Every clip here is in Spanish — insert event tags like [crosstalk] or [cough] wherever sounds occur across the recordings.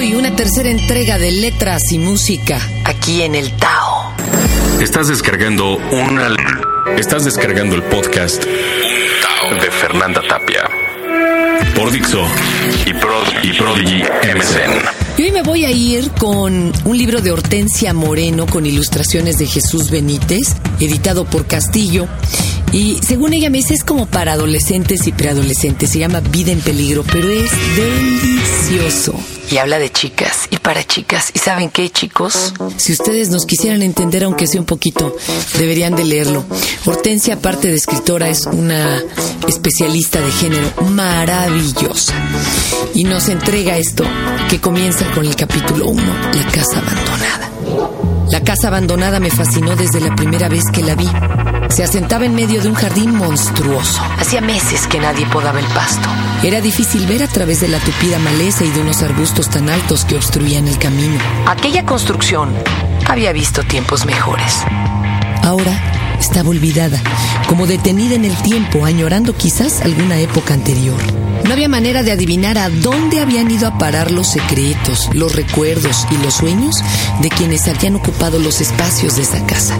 Hoy una tercera entrega de letras y música aquí en el Tao. Estás descargando una... Estás descargando el podcast de Fernanda Tapia por Dixo y, Prod, y Prodigy MSN. Y hoy me voy a ir con un libro de Hortensia Moreno con ilustraciones de Jesús Benítez, editado por Castillo. Y según ella me dice, es como para adolescentes y preadolescentes. Se llama Vida en Peligro, pero es delicioso. Y habla de chicas y para chicas. ¿Y saben qué, chicos? Si ustedes nos quisieran entender, aunque sea un poquito, deberían de leerlo. Hortensia, aparte de escritora, es una especialista de género maravillosa. Y nos entrega esto que comienza con el capítulo 1, La casa abandonada. La casa abandonada me fascinó desde la primera vez que la vi. Se asentaba en medio de un jardín monstruoso. Hacía meses que nadie podaba el pasto. Era difícil ver a través de la tupida maleza y de unos arbustos tan altos que obstruían el camino. Aquella construcción había visto tiempos mejores. Ahora estaba olvidada, como detenida en el tiempo, añorando quizás alguna época anterior. No había manera de adivinar a dónde habían ido a parar los secretos, los recuerdos y los sueños de quienes habían ocupado los espacios de esa casa.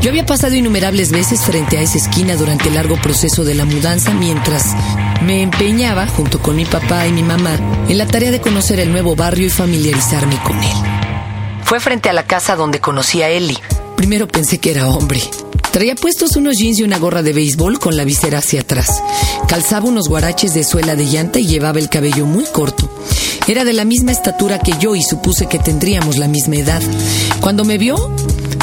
Yo había pasado innumerables veces frente a esa esquina durante el largo proceso de la mudanza mientras me empeñaba, junto con mi papá y mi mamá, en la tarea de conocer el nuevo barrio y familiarizarme con él. Fue frente a la casa donde conocí a Ellie. Primero pensé que era hombre. Traía puestos unos jeans y una gorra de béisbol con la visera hacia atrás. Calzaba unos guaraches de suela de llanta y llevaba el cabello muy corto. Era de la misma estatura que yo y supuse que tendríamos la misma edad. Cuando me vio,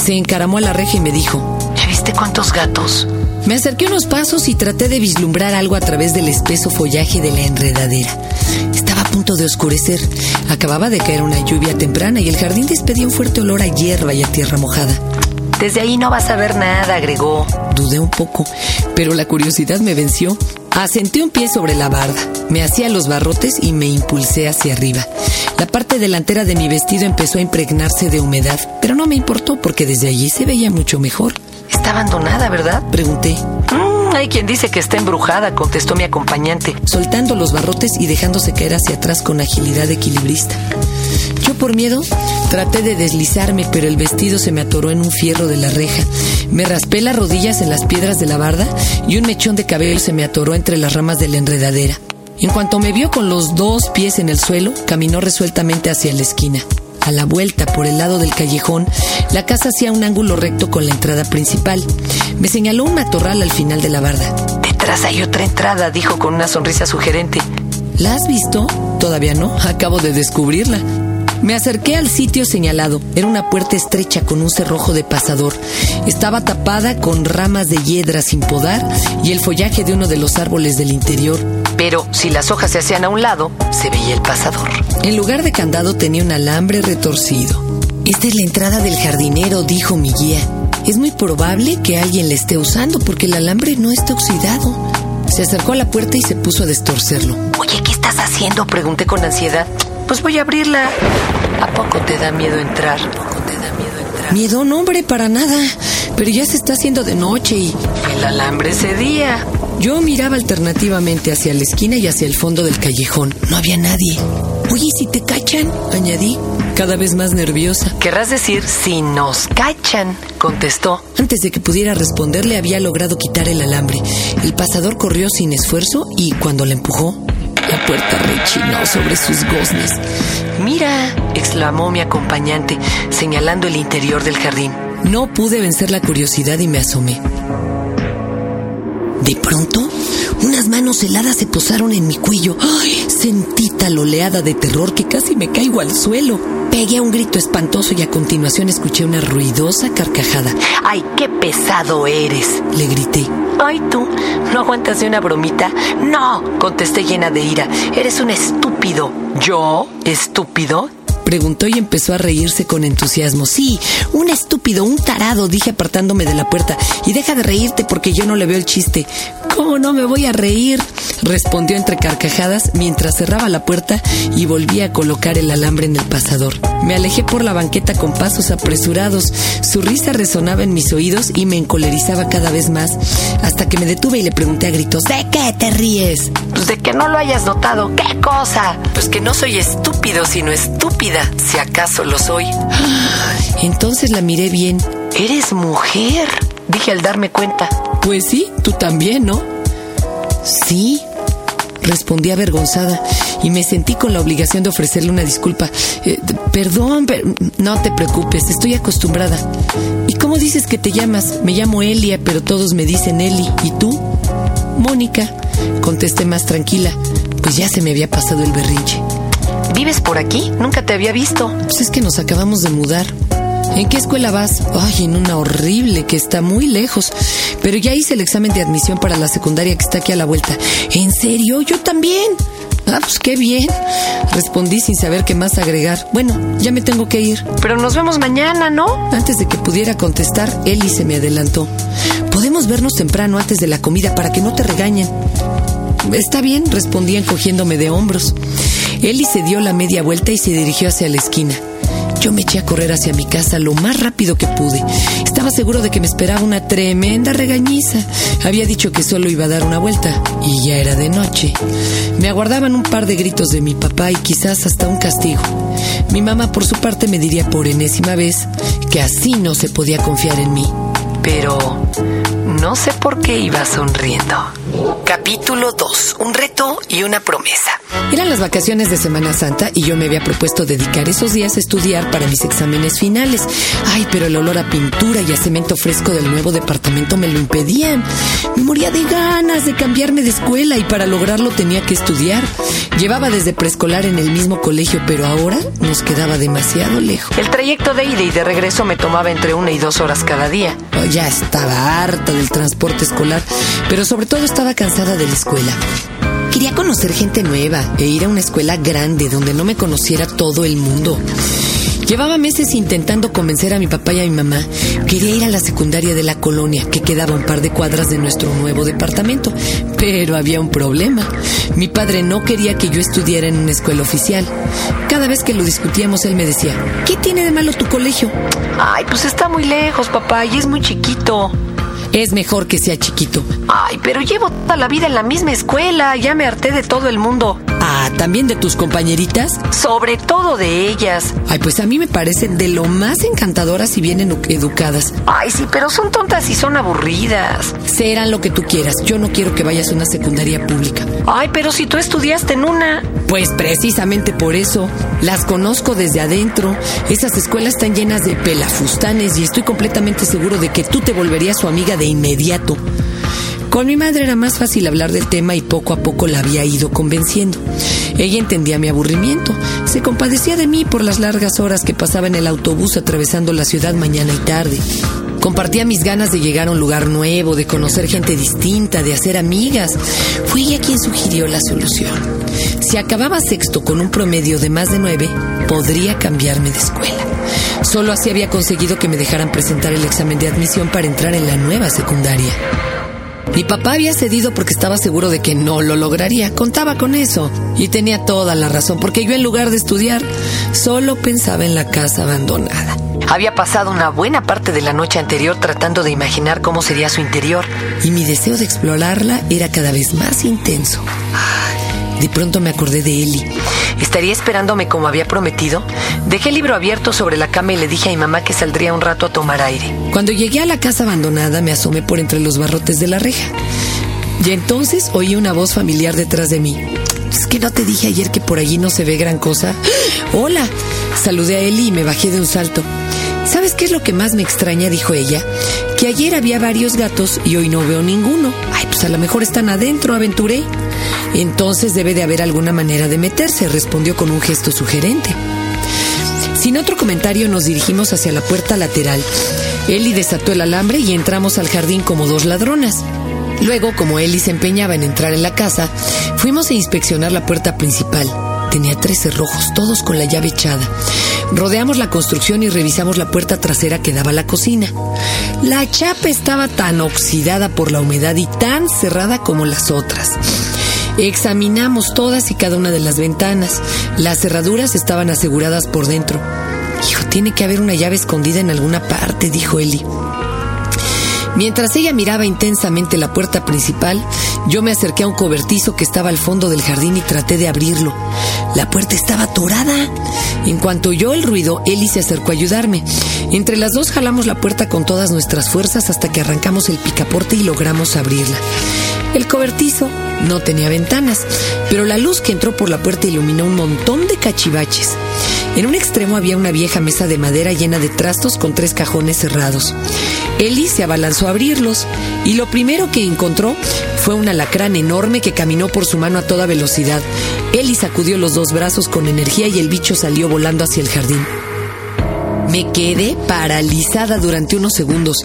se encaramó a la reja y me dijo, ¿Ya viste cuántos gatos? Me acerqué unos pasos y traté de vislumbrar algo a través del espeso follaje de la enredadera. Estaba a punto de oscurecer. Acababa de caer una lluvia temprana y el jardín despedía un fuerte olor a hierba y a tierra mojada. Desde ahí no vas a ver nada, agregó. Dudé un poco, pero la curiosidad me venció. Asenté un pie sobre la barda, me hacía los barrotes y me impulsé hacia arriba. La parte delantera de mi vestido empezó a impregnarse de humedad, pero no me importó porque desde allí se veía mucho mejor. Está abandonada, ¿verdad? Pregunté. "Mm, hay quien dice que está embrujada, contestó mi acompañante, soltando los barrotes y dejándose caer hacia atrás con agilidad equilibrista. Yo por miedo traté de deslizarme, pero el vestido se me atoró en un fierro de la reja. Me raspé las rodillas en las piedras de la barda y un mechón de cabello se me atoró entre las ramas de la enredadera. En cuanto me vio con los dos pies en el suelo, caminó resueltamente hacia la esquina. A la vuelta, por el lado del callejón, la casa hacía un ángulo recto con la entrada principal. Me señaló un matorral al final de la barda. Detrás hay otra entrada, dijo con una sonrisa sugerente. ¿La has visto? Todavía no, acabo de descubrirla. Me acerqué al sitio señalado. Era una puerta estrecha con un cerrojo de pasador. Estaba tapada con ramas de hiedra sin podar y el follaje de uno de los árboles del interior. Pero si las hojas se hacían a un lado, se veía el pasador. En lugar de candado tenía un alambre retorcido. Esta es la entrada del jardinero, dijo mi guía. Es muy probable que alguien la esté usando porque el alambre no está oxidado. Se acercó a la puerta y se puso a destorcerlo. Oye, ¿qué estás haciendo? Pregunté con ansiedad. Pues voy a abrirla. ¿A poco te da miedo entrar? ¿A poco te da miedo entrar? Miedo, no, hombre, para nada. Pero ya se está haciendo de noche y el alambre cedía. Yo miraba alternativamente hacia la esquina y hacia el fondo del callejón. No había nadie. Oye, si te cachan, añadí, cada vez más nerviosa. Querrás decir, si nos cachan, contestó. Antes de que pudiera responderle, había logrado quitar el alambre. El pasador corrió sin esfuerzo y cuando la empujó, la puerta rechinó sobre sus goznes. Mira, exclamó mi acompañante, señalando el interior del jardín. No pude vencer la curiosidad y me asomé. De pronto, unas manos heladas se posaron en mi cuello. ¡Ay! Sentí tal oleada de terror que casi me caigo al suelo. Pegué un grito espantoso y a continuación escuché una ruidosa carcajada. ¡Ay, qué pesado eres! le grité. ¡Ay, tú! ¿No aguantas de una bromita? ¡No! contesté llena de ira. Eres un estúpido. ¿Yo? ¿Estúpido? Preguntó y empezó a reírse con entusiasmo. Sí, un estúpido, un tarado, dije apartándome de la puerta. Y deja de reírte porque yo no le veo el chiste. ¿Cómo no me voy a reír? respondió entre carcajadas mientras cerraba la puerta y volvía a colocar el alambre en el pasador. Me alejé por la banqueta con pasos apresurados. Su risa resonaba en mis oídos y me encolerizaba cada vez más, hasta que me detuve y le pregunté a gritos, ¿de qué te ríes? Pues de que no lo hayas notado. ¿Qué cosa? Pues que no soy estúpido, sino estúpida, si acaso lo soy. Entonces la miré bien. ¿Eres mujer? Dije al darme cuenta. Pues sí, tú también, ¿no? Sí, respondí avergonzada y me sentí con la obligación de ofrecerle una disculpa. Eh, perdón, pero no te preocupes, estoy acostumbrada. ¿Y cómo dices que te llamas? Me llamo Elia, pero todos me dicen Eli. ¿Y tú? Mónica, contesté más tranquila, pues ya se me había pasado el berrinche. ¿Vives por aquí? Nunca te había visto. Pues es que nos acabamos de mudar. ¿En qué escuela vas? Ay, en una horrible que está muy lejos. Pero ya hice el examen de admisión para la secundaria que está aquí a la vuelta. ¿En serio? Yo también. Ah, pues qué bien. Respondí sin saber qué más agregar. Bueno, ya me tengo que ir. Pero nos vemos mañana, ¿no? Antes de que pudiera contestar, Eli se me adelantó. Podemos vernos temprano antes de la comida para que no te regañen. Está bien, respondí encogiéndome de hombros. Eli se dio la media vuelta y se dirigió hacia la esquina. Yo me eché a correr hacia mi casa lo más rápido que pude. Estaba seguro de que me esperaba una tremenda regañiza. Había dicho que solo iba a dar una vuelta y ya era de noche. Me aguardaban un par de gritos de mi papá y quizás hasta un castigo. Mi mamá por su parte me diría por enésima vez que así no se podía confiar en mí. Pero no sé por qué iba sonriendo. Capítulo 2. Un reto y una promesa. Eran las vacaciones de Semana Santa y yo me había propuesto dedicar esos días a estudiar para mis exámenes finales. Ay, pero el olor a pintura y a cemento fresco del nuevo departamento me lo impedían. Me moría de ganas de cambiarme de escuela y para lograrlo tenía que estudiar. Llevaba desde preescolar en el mismo colegio, pero ahora nos quedaba demasiado lejos. El trayecto de ida y de regreso me tomaba entre una y dos horas cada día. ya estaba harta del transporte escolar, pero sobre todo estaba cansada de la escuela. Quería conocer gente nueva e ir a una escuela grande donde no me conociera todo el mundo. Llevaba meses intentando convencer a mi papá y a mi mamá. Quería ir a la secundaria de la colonia, que quedaba un par de cuadras de nuestro nuevo departamento. Pero había un problema. Mi padre no quería que yo estudiara en una escuela oficial. Cada vez que lo discutíamos, él me decía, ¿qué tiene de malo tu colegio? Ay, pues está muy lejos, papá, y es muy chiquito. Es mejor que sea chiquito. Ay, pero llevo toda la vida en la misma escuela. Ya me harté de todo el mundo. Ah, ¿también de tus compañeritas? Sobre todo de ellas. Ay, pues a mí me parecen de lo más encantadoras y bien educadas. Ay, sí, pero son tontas y son aburridas. Serán lo que tú quieras. Yo no quiero que vayas a una secundaria pública. Ay, pero si tú estudiaste en una. Pues precisamente por eso. Las conozco desde adentro. Esas escuelas están llenas de pelafustanes y estoy completamente seguro de que tú te volverías su amiga de inmediato. Con mi madre era más fácil hablar del tema y poco a poco la había ido convenciendo. Ella entendía mi aburrimiento, se compadecía de mí por las largas horas que pasaba en el autobús atravesando la ciudad mañana y tarde. Compartía mis ganas de llegar a un lugar nuevo, de conocer gente distinta, de hacer amigas. Fue ella quien sugirió la solución. Si acababa sexto con un promedio de más de nueve, podría cambiarme de escuela. Solo así había conseguido que me dejaran presentar el examen de admisión para entrar en la nueva secundaria. Mi papá había cedido porque estaba seguro de que no lo lograría. Contaba con eso. Y tenía toda la razón, porque yo en lugar de estudiar, solo pensaba en la casa abandonada. Había pasado una buena parte de la noche anterior tratando de imaginar cómo sería su interior. Y mi deseo de explorarla era cada vez más intenso. De pronto me acordé de Eli. ¿Estaría esperándome como había prometido? Dejé el libro abierto sobre la cama y le dije a mi mamá que saldría un rato a tomar aire. Cuando llegué a la casa abandonada me asomé por entre los barrotes de la reja. Y entonces oí una voz familiar detrás de mí. ¿Es que no te dije ayer que por allí no se ve gran cosa? [gasps] ¡Hola! Saludé a Eli y me bajé de un salto. ¿Sabes qué es lo que más me extraña? dijo ella. Que ayer había varios gatos y hoy no veo ninguno. Ay, pues a lo mejor están adentro, aventuré. Entonces debe de haber alguna manera de meterse, respondió con un gesto sugerente. Sin otro comentario nos dirigimos hacia la puerta lateral. Eli desató el alambre y entramos al jardín como dos ladronas. Luego, como Eli se empeñaba en entrar en la casa, fuimos a inspeccionar la puerta principal. Tenía tres cerrojos, todos con la llave echada. Rodeamos la construcción y revisamos la puerta trasera que daba a la cocina. La chapa estaba tan oxidada por la humedad y tan cerrada como las otras. Examinamos todas y cada una de las ventanas. Las cerraduras estaban aseguradas por dentro. Hijo, tiene que haber una llave escondida en alguna parte, dijo Eli. Mientras ella miraba intensamente la puerta principal, yo me acerqué a un cobertizo que estaba al fondo del jardín y traté de abrirlo. La puerta estaba atorada. En cuanto oyó el ruido, Eli se acercó a ayudarme. Entre las dos jalamos la puerta con todas nuestras fuerzas hasta que arrancamos el picaporte y logramos abrirla. El cobertizo no tenía ventanas, pero la luz que entró por la puerta iluminó un montón de cachivaches. En un extremo había una vieja mesa de madera llena de trastos con tres cajones cerrados. Eli se abalanzó a abrirlos y lo primero que encontró fue un alacrán enorme que caminó por su mano a toda velocidad. Eli sacudió los dos brazos con energía y el bicho salió volando hacia el jardín. Me quedé paralizada durante unos segundos,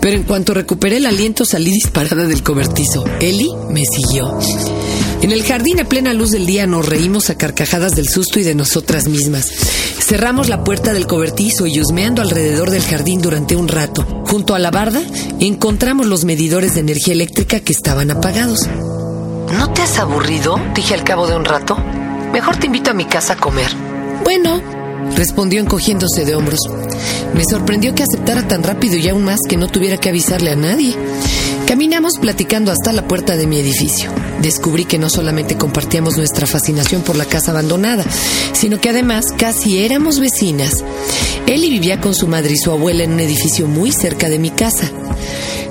pero en cuanto recuperé el aliento salí disparada del cobertizo. Eli me siguió. En el jardín a plena luz del día nos reímos a carcajadas del susto y de nosotras mismas. Cerramos la puerta del cobertizo y husmeando alrededor del jardín durante un rato. Junto a la barda encontramos los medidores de energía eléctrica que estaban apagados. ¿No te has aburrido? Dije al cabo de un rato. Mejor te invito a mi casa a comer. Bueno, respondió encogiéndose de hombros. Me sorprendió que aceptara tan rápido y aún más que no tuviera que avisarle a nadie. Caminamos platicando hasta la puerta de mi edificio. Descubrí que no solamente compartíamos nuestra fascinación por la casa abandonada, sino que además casi éramos vecinas. Eli vivía con su madre y su abuela en un edificio muy cerca de mi casa.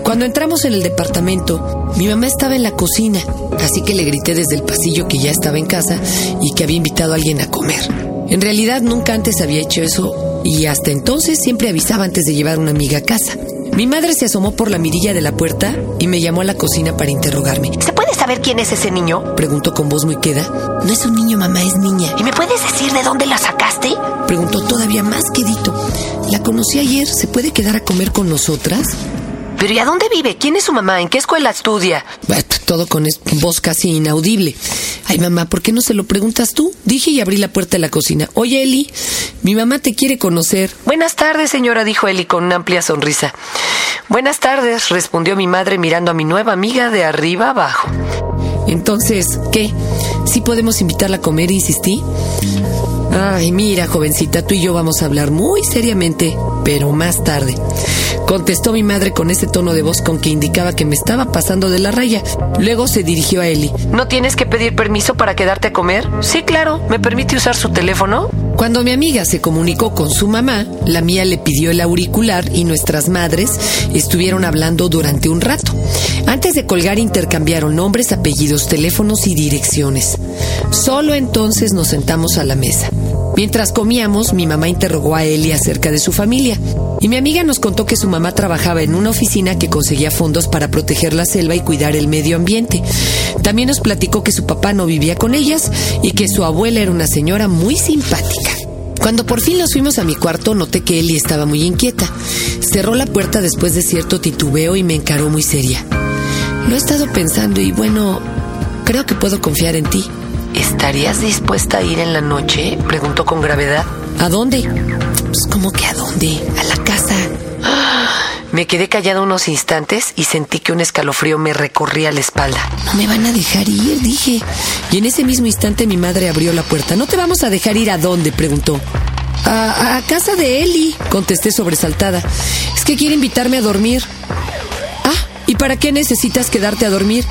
Cuando entramos en el departamento, mi mamá estaba en la cocina, así que le grité desde el pasillo que ya estaba en casa y que había invitado a alguien a comer. En realidad nunca antes había hecho eso y hasta entonces siempre avisaba antes de llevar una amiga a casa. Mi madre se asomó por la mirilla de la puerta y me llamó a la cocina para interrogarme. ¿Se puede saber quién es ese niño? Preguntó con voz muy queda. No es un niño, mamá, es niña. ¿Y me puedes decir de dónde la sacaste? Preguntó todavía más quedito. La conocí ayer. ¿Se puede quedar a comer con nosotras? ¿Pero y a dónde vive? ¿Quién es su mamá? ¿En qué escuela estudia? Todo con voz casi inaudible. Ay, mamá, ¿por qué no se lo preguntas tú? Dije y abrí la puerta de la cocina. Oye, Eli, mi mamá te quiere conocer. Buenas tardes, señora, dijo Eli con una amplia sonrisa. Buenas tardes, respondió mi madre mirando a mi nueva amiga de arriba abajo. Entonces, ¿qué? ¿Sí podemos invitarla a comer? Insistí. Ay, mira, jovencita, tú y yo vamos a hablar muy seriamente, pero más tarde. Contestó mi madre con ese tono de voz con que indicaba que me estaba pasando de la raya. Luego se dirigió a Eli. ¿No tienes que pedir permiso para quedarte a comer? Sí, claro. ¿Me permite usar su teléfono? Cuando mi amiga se comunicó con su mamá, la mía le pidió el auricular y nuestras madres estuvieron hablando durante un rato. Antes de colgar intercambiaron nombres, apellidos, teléfonos y direcciones. Solo entonces nos sentamos a la mesa. Mientras comíamos, mi mamá interrogó a Eli acerca de su familia. Y mi amiga nos contó que su mamá trabajaba en una oficina que conseguía fondos para proteger la selva y cuidar el medio ambiente. También nos platicó que su papá no vivía con ellas y que su abuela era una señora muy simpática. Cuando por fin nos fuimos a mi cuarto, noté que Eli estaba muy inquieta. Cerró la puerta después de cierto titubeo y me encaró muy seria. Lo he estado pensando y bueno, creo que puedo confiar en ti. ¿Estarías dispuesta a ir en la noche? Preguntó con gravedad. ¿A dónde? Pues, ¿cómo que a dónde? A la casa. Me quedé callada unos instantes y sentí que un escalofrío me recorría la espalda. No me van a dejar ir, dije. Y en ese mismo instante mi madre abrió la puerta. ¿No te vamos a dejar ir a dónde? preguntó. A, a casa de Eli, contesté sobresaltada. Es que quiere invitarme a dormir. Ah, ¿y para qué necesitas quedarte a dormir?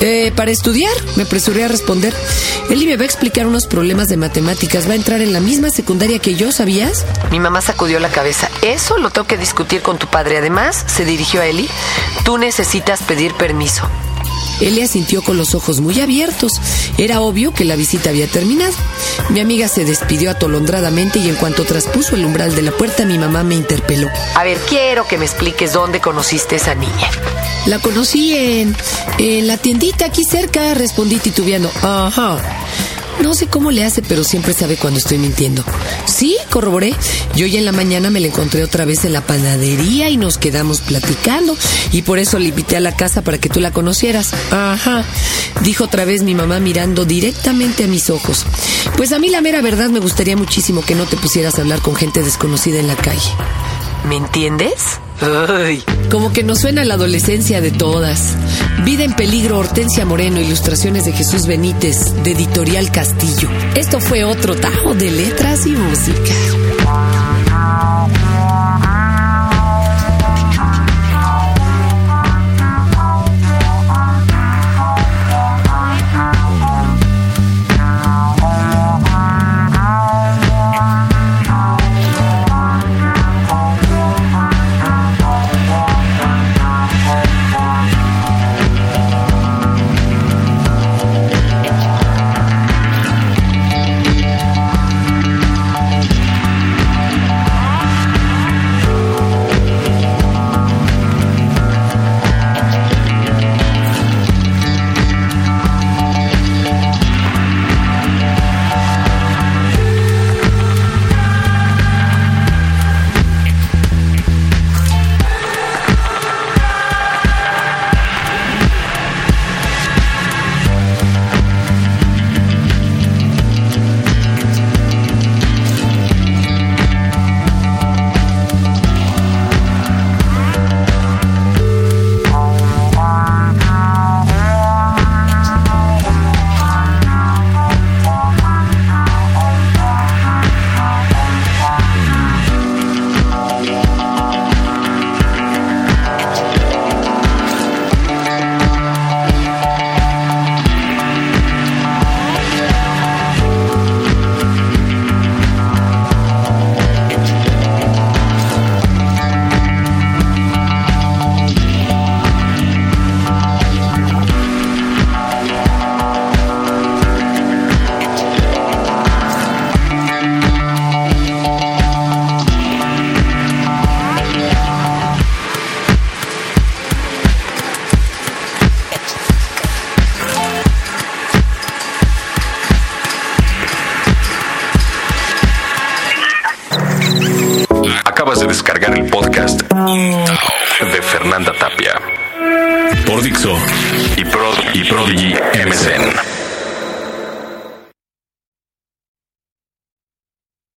Eh, para estudiar, me apresuré a responder. Eli me va a explicar unos problemas de matemáticas. Va a entrar en la misma secundaria que yo, ¿sabías? Mi mamá sacudió la cabeza. Eso lo tengo que discutir con tu padre. Además, se dirigió a Eli. Tú necesitas pedir permiso. Eli asintió con los ojos muy abiertos. Era obvio que la visita había terminado. Mi amiga se despidió atolondradamente y en cuanto traspuso el umbral de la puerta, mi mamá me interpeló. A ver, quiero que me expliques dónde conociste a esa niña. La conocí en, en la tiendita aquí cerca, respondí titubeando. Ajá. No sé cómo le hace, pero siempre sabe cuando estoy mintiendo. Sí, corroboré. Yo ya en la mañana me la encontré otra vez en la panadería y nos quedamos platicando. Y por eso le invité a la casa para que tú la conocieras. Ajá. Dijo otra vez mi mamá mirando directamente a mis ojos. Pues a mí la mera verdad me gustaría muchísimo que no te pusieras a hablar con gente desconocida en la calle. ¿Me entiendes? Ay. Como que nos suena la adolescencia de todas. Vida en peligro, Hortensia Moreno, ilustraciones de Jesús Benítez, de Editorial Castillo. Esto fue otro tajo de letras y música.